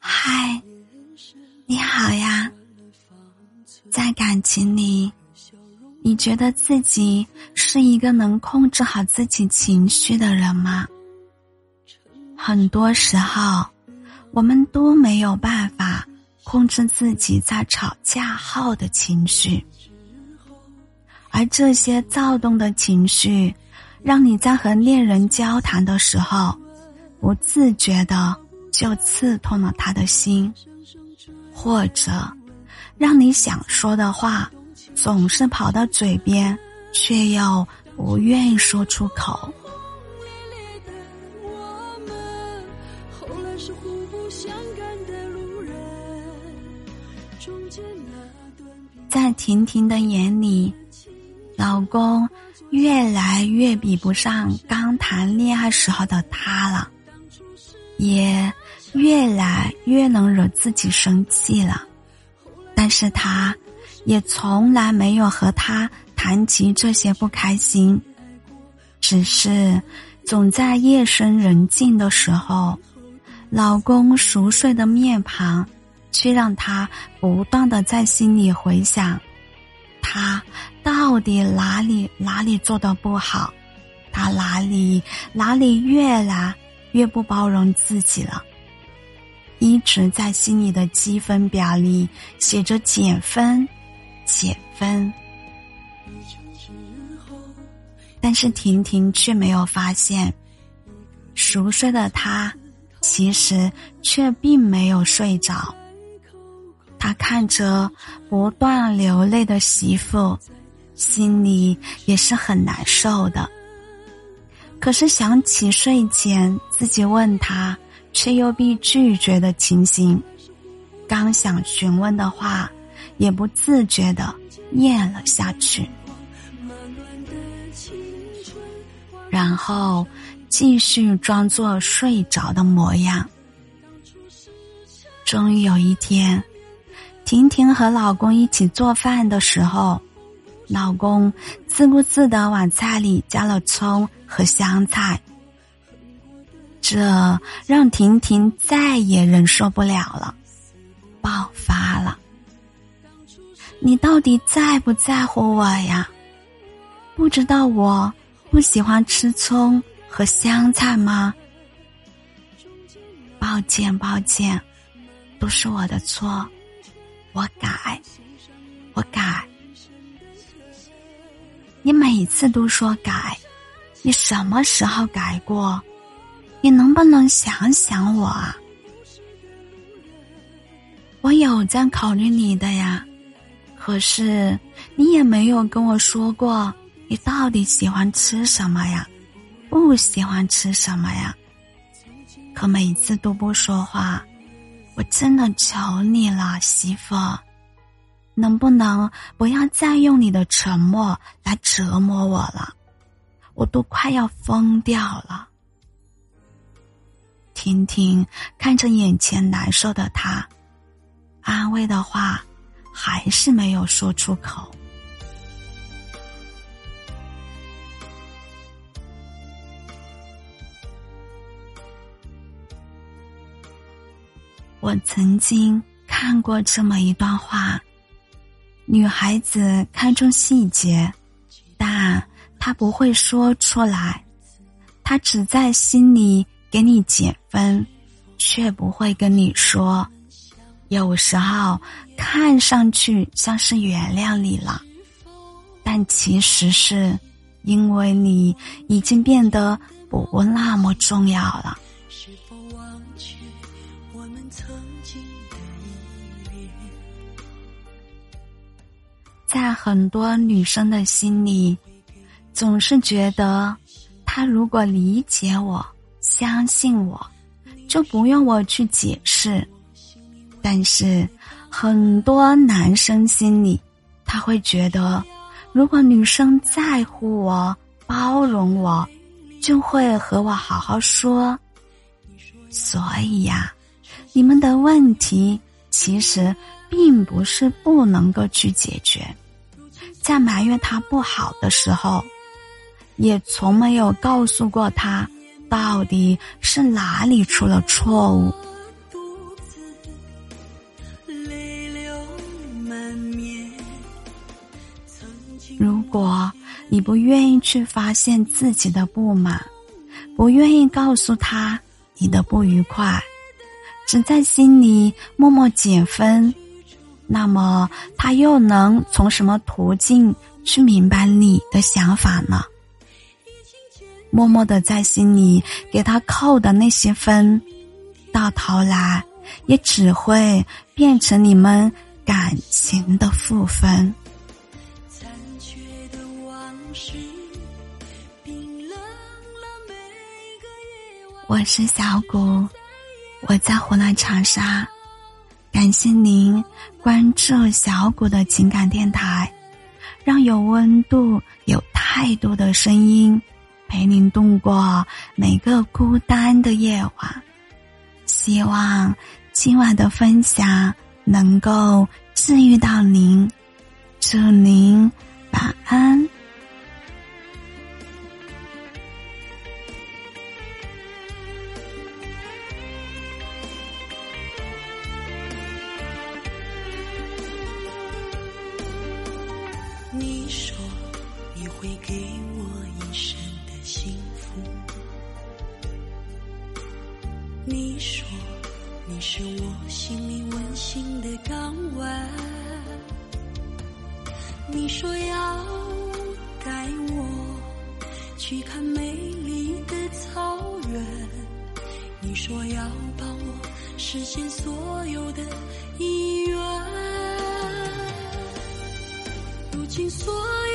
嗨，你好呀。在感情里，你觉得自己是一个能控制好自己情绪的人吗？很多时候，我们都没有办法控制自己在吵架后的情绪，而这些躁动的情绪，让你在和恋人交谈的时候，不自觉的。就刺痛了他的心，或者，让你想说的话，总是跑到嘴边，却又不愿意说出口。在婷婷的眼里，老公越来越比不上刚谈恋爱时候的他了，也。越来越能惹自己生气了，但是他，也从来没有和他谈及这些不开心，只是总在夜深人静的时候，老公熟睡的面庞，却让他不断的在心里回想，他到底哪里哪里做的不好，他哪里哪里越来越不包容自己了。一直在心里的积分表里写着减分，减分。但是婷婷却没有发现，熟睡的他，其实却并没有睡着。他看着不断流泪的媳妇，心里也是很难受的。可是想起睡前自己问他。却又被拒绝的情形，刚想询问的话，也不自觉的咽了下去，然后继续装作睡着的模样。终于有一天，婷婷和老公一起做饭的时候，老公自顾自的往菜里加了葱和香菜。这让婷婷再也忍受不了了，爆发了。你到底在不在乎我呀？不知道我不喜欢吃葱和香菜吗？抱歉，抱歉，都是我的错，我改，我改。你每次都说改，你什么时候改过？你能不能想想我啊？我有在考虑你的呀，可是你也没有跟我说过你到底喜欢吃什么呀，不喜欢吃什么呀？可每次都不说话，我真的求你了，媳妇，能不能不要再用你的沉默来折磨我了？我都快要疯掉了。婷婷看着眼前难受的他，安慰的话还是没有说出口。我曾经看过这么一段话：女孩子看重细节，但她不会说出来，她只在心里。给你减分，却不会跟你说。有时候看上去像是原谅你了，但其实是因为你已经变得不那么重要了。在很多女生的心里，总是觉得他如果理解我。相信我，就不用我去解释。但是，很多男生心里，他会觉得，如果女生在乎我、包容我，就会和我好好说。所以呀，你们的问题其实并不是不能够去解决，在埋怨他不好的时候，也从没有告诉过他到底是哪里出了错误。如果你不愿意去发现自己的不满，不愿意告诉他你的不愉快，只在心里默默减分，那么他又能从什么途径去明白你的想法呢？默默的在心里给他扣的那些分，到头来也只会变成你们感情的负分。我是小谷，我在湖南长沙，感谢您关注小谷的情感电台，让有温度、有态度的声音陪您度过每个孤单的夜晚。希望今晚的分享能够治愈到您，祝您会给我一生的幸福，你说你是我心里温馨的港湾，你说要带我去看美丽的草原，你说要帮我实现所有的意愿。如今所有